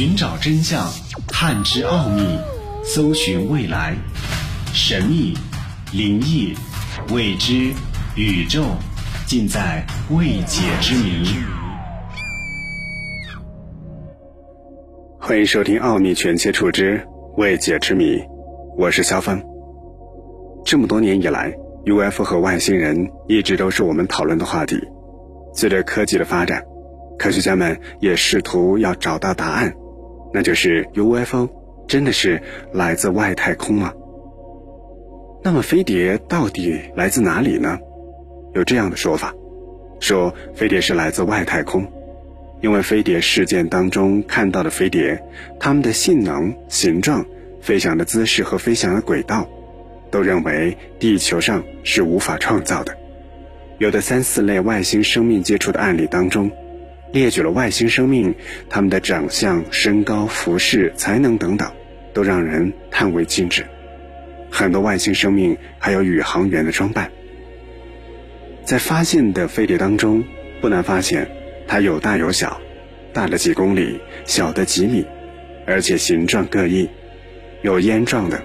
寻找真相，探知奥秘，搜寻未来，神秘、灵异、未知、宇宙，尽在未解之谜。欢迎收听《奥秘全接触之未解之谜》，我是肖峰。这么多年以来，UFO 和外星人一直都是我们讨论的话题。随着科技的发展，科学家们也试图要找到答案，那就是 UFO 真的是来自外太空吗？那么飞碟到底来自哪里呢？有这样的说法，说飞碟是来自外太空，因为飞碟事件当中看到的飞碟，它们的性能、形状、飞翔的姿势和飞翔的轨道，都认为地球上是无法创造的。有的三四类外星生命接触的案例当中，列举了外星生命他们的长相、身高、服饰、才能等等，都让人叹为惊止。很多外星生命还有宇航员的装扮。在发现的飞碟当中，不难发现，它有大有小，大的几公里，小的几米，而且形状各异，有烟状的、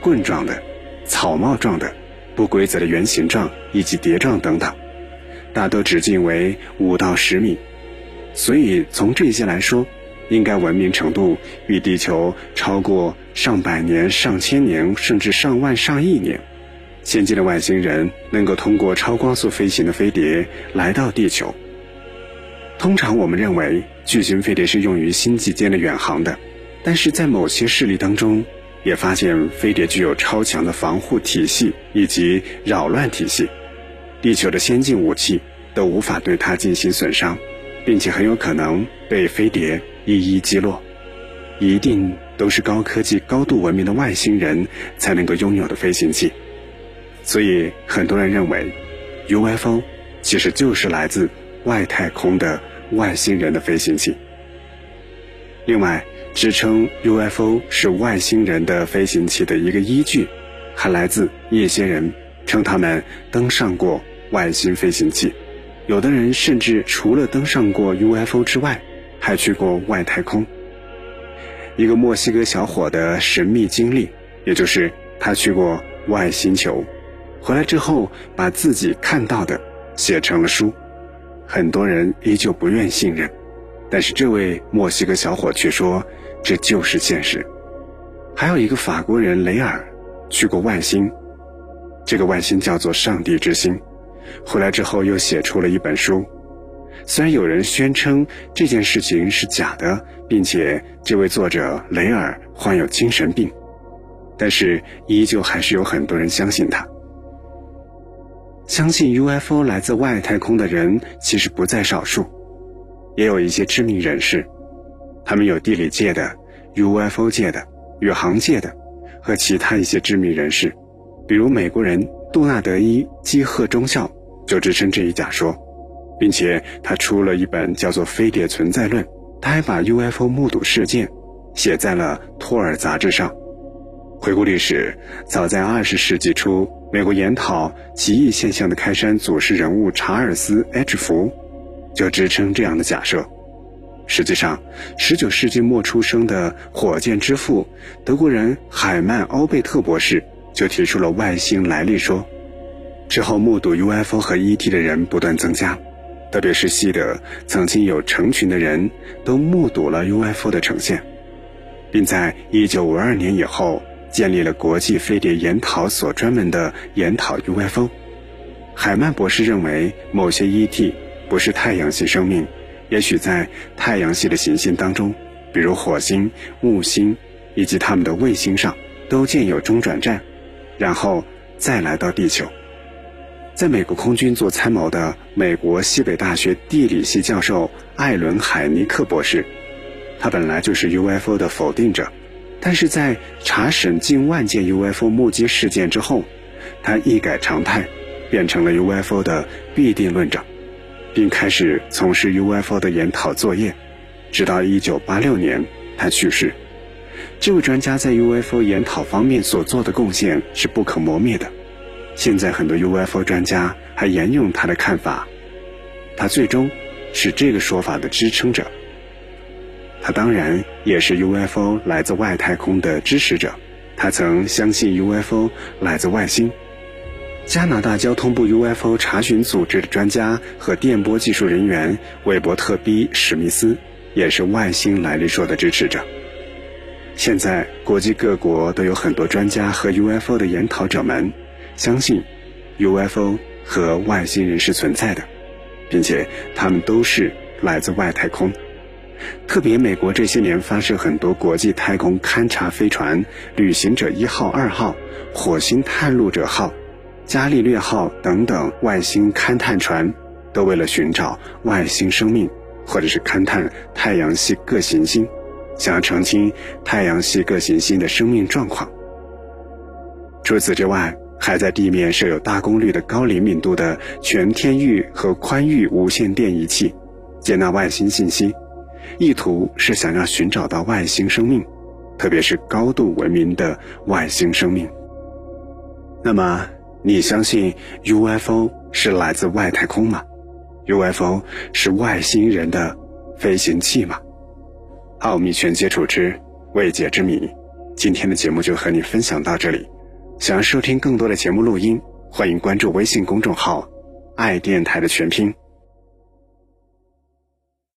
棍状的、草帽状的。不规则的圆形状以及碟状等等，大多直径为五到十米，所以从这些来说，应该文明程度比地球超过上百年、上千年，甚至上万、上亿年。先进的外星人能够通过超光速飞行的飞碟来到地球。通常我们认为巨型飞碟是用于星际间的远航的，但是在某些事例当中。也发现飞碟具有超强的防护体系以及扰乱体系，地球的先进武器都无法对它进行损伤，并且很有可能被飞碟一一击落。一定都是高科技、高度文明的外星人才能够拥有的飞行器。所以很多人认为，UFO 其实就是来自外太空的外星人的飞行器。另外。支撑 UFO 是外星人的飞行器的一个依据，还来自一些人称他们登上过外星飞行器，有的人甚至除了登上过 UFO 之外，还去过外太空。一个墨西哥小伙的神秘经历，也就是他去过外星球，回来之后把自己看到的写成了书，很多人依旧不愿信任，但是这位墨西哥小伙却说。这就是现实。还有一个法国人雷尔去过外星，这个外星叫做上帝之星，回来之后又写出了一本书。虽然有人宣称这件事情是假的，并且这位作者雷尔患有精神病，但是依旧还是有很多人相信他。相信 UFO 来自外太空的人其实不在少数，也有一些知名人士。他们有地理界的、UFO 界的、宇航界的，和其他一些知名人士，比如美国人杜纳德伊基赫中校就支撑这一假说，并且他出了一本叫做《飞碟存在论》，他还把 UFO 目睹事件写在了《托尔》杂志上。回顾历史，早在二十世纪初，美国研讨奇异现象的开山祖师人物查尔斯 ·H· 福就支撑这样的假设。实际上，19世纪末出生的火箭之父德国人海曼·奥贝特博士就提出了外星来历说。之后，目睹 UFO 和 ET 的人不断增加，特别是西德，曾经有成群的人都目睹了 UFO 的呈现，并在1952年以后建立了国际飞碟研讨所，专门的研讨 UFO。海曼博士认为，某些 ET 不是太阳系生命。也许在太阳系的行星当中，比如火星、木星以及他们的卫星上，都建有中转站，然后再来到地球。在美国空军做参谋的美国西北大学地理系教授艾伦·海尼克博士，他本来就是 UFO 的否定者，但是在查审近万件 UFO 目击事件之后，他一改常态，变成了 UFO 的必定论者。并开始从事 UFO 的研讨作业，直到1986年他去世。这位专家在 UFO 研讨方面所做的贡献是不可磨灭的。现在很多 UFO 专家还沿用他的看法，他最终是这个说法的支撑者。他当然也是 UFO 来自外太空的支持者。他曾相信 UFO 来自外星。加拿大交通部 UFO 查询组织的专家和电波技术人员韦伯特 ·B· 史密斯也是外星来历说的支持者。现在，国际各国都有很多专家和 UFO 的研讨者们相信 UFO 和外星人是存在的，并且他们都是来自外太空。特别，美国这些年发射很多国际太空勘察飞船，旅行者一号、二号、火星探路者号。伽利略号等等外星勘探船，都为了寻找外星生命，或者是勘探太阳系各行星，想要澄清太阳系各行星的生命状况。除此之外，还在地面设有大功率的高灵敏度的全天域和宽域无线电仪器，接纳外星信息，意图是想要寻找到外星生命，特别是高度文明的外星生命。那么。你相信 UFO 是来自外太空吗？UFO 是外星人的飞行器吗？奥秘全接触之未解之谜，今天的节目就和你分享到这里。想要收听更多的节目录音，欢迎关注微信公众号“爱电台”的全拼。